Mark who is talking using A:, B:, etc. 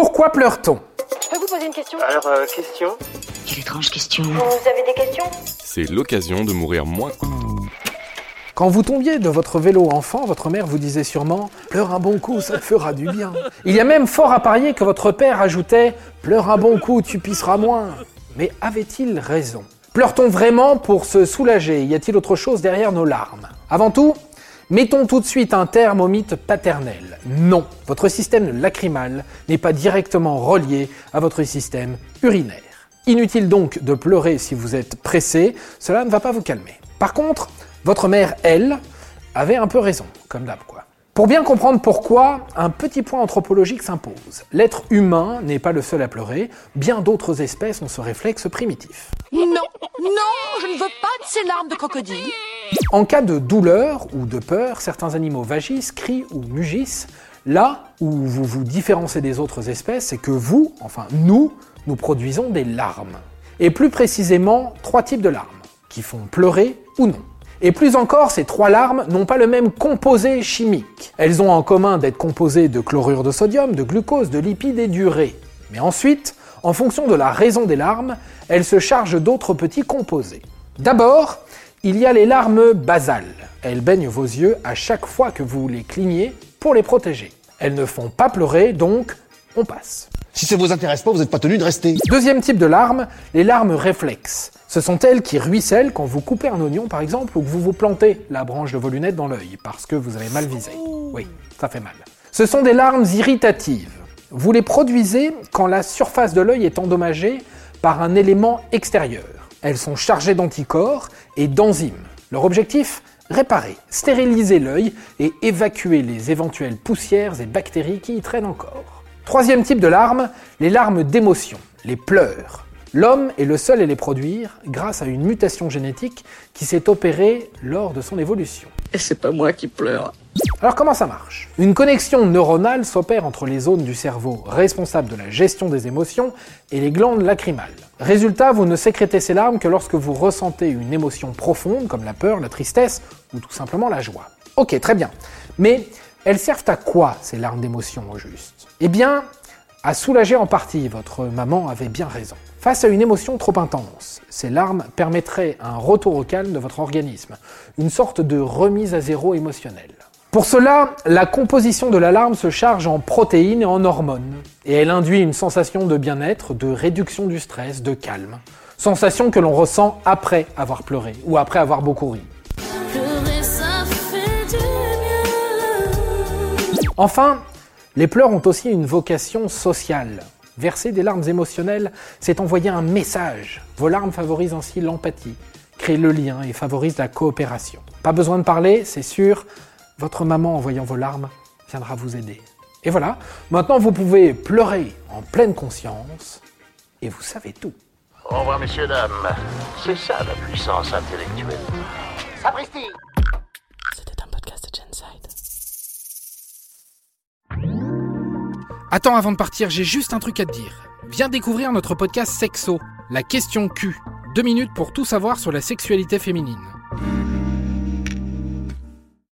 A: Pourquoi pleure-t-on
B: Je peux vous poser une question
C: Alors, euh, question
D: Quelle étrange question.
B: Vous avez des questions
E: C'est l'occasion de mourir moins.
A: Quand vous tombiez de votre vélo enfant, votre mère vous disait sûrement Pleure un bon coup, ça te fera du bien. Il y a même fort à parier que votre père ajoutait Pleure un bon coup, tu pisseras moins. Mais avait-il raison? Pleure-t-on vraiment pour se soulager? Y a-t-il autre chose derrière nos larmes? Avant tout, mettons tout de suite un terme au mythe paternel. Non, votre système lacrymal n'est pas directement relié à votre système urinaire. Inutile donc de pleurer si vous êtes pressé, cela ne va pas vous calmer. Par contre, votre mère, elle, avait un peu raison, comme d'hab quoi. Pour bien comprendre pourquoi, un petit point anthropologique s'impose. L'être humain n'est pas le seul à pleurer, bien d'autres espèces ont ce réflexe primitif.
D: Non, non, je ne veux pas de ces larmes de crocodile.
A: En cas de douleur ou de peur, certains animaux vagissent, crient ou mugissent. Là où vous vous différenciez des autres espèces, c'est que vous, enfin nous, nous produisons des larmes. Et plus précisément, trois types de larmes, qui font pleurer ou non. Et plus encore, ces trois larmes n'ont pas le même composé chimique. Elles ont en commun d'être composées de chlorure de sodium, de glucose, de lipides et d'urée. Mais ensuite, en fonction de la raison des larmes, elles se chargent d'autres petits composés. D'abord, il y a les larmes basales. Elles baignent vos yeux à chaque fois que vous les clignez pour les protéger. Elles ne font pas pleurer, donc on passe.
F: Si ça vous intéresse pas, vous n'êtes pas tenu de rester.
A: Deuxième type de larmes, les larmes réflexes. Ce sont elles qui ruissellent quand vous coupez un oignon par exemple ou que vous vous plantez la branche de vos lunettes dans l'œil parce que vous avez mal visé. Oui, ça fait mal. Ce sont des larmes irritatives. Vous les produisez quand la surface de l'œil est endommagée par un élément extérieur. Elles sont chargées d'anticorps et d'enzymes. Leur objectif Réparer, stériliser l'œil et évacuer les éventuelles poussières et bactéries qui y traînent encore. Troisième type de larmes, les larmes d'émotion, les pleurs. L'homme est le seul à les produire grâce à une mutation génétique qui s'est opérée lors de son évolution.
D: Et c'est pas moi qui pleure.
A: Alors comment ça marche? Une connexion neuronale s'opère entre les zones du cerveau responsables de la gestion des émotions et les glandes lacrymales. Résultat, vous ne sécrétez ces larmes que lorsque vous ressentez une émotion profonde comme la peur, la tristesse ou tout simplement la joie. Ok, très bien. Mais elles servent à quoi ces larmes d'émotion au juste? Eh bien, à soulager en partie, votre maman avait bien raison. Face à une émotion trop intense, ces larmes permettraient un retour au calme de votre organisme, une sorte de remise à zéro émotionnelle. Pour cela, la composition de la larme se charge en protéines et en hormones, et elle induit une sensation de bien-être, de réduction du stress, de calme. Sensation que l'on ressent après avoir pleuré ou après avoir beaucoup ri. Enfin, les pleurs ont aussi une vocation sociale. Verser des larmes émotionnelles, c'est envoyer un message. Vos larmes favorisent ainsi l'empathie, créent le lien et favorisent la coopération. Pas besoin de parler, c'est sûr, votre maman en voyant vos larmes viendra vous aider. Et voilà, maintenant vous pouvez pleurer en pleine conscience et vous savez tout.
G: Au revoir, messieurs, dames. C'est ça la puissance intellectuelle.
C: Sapristi
D: C'était un podcast de Genside.
A: Attends, avant de partir, j'ai juste un truc à te dire. Viens découvrir notre podcast Sexo, la question Q. Deux minutes pour tout savoir sur la sexualité féminine.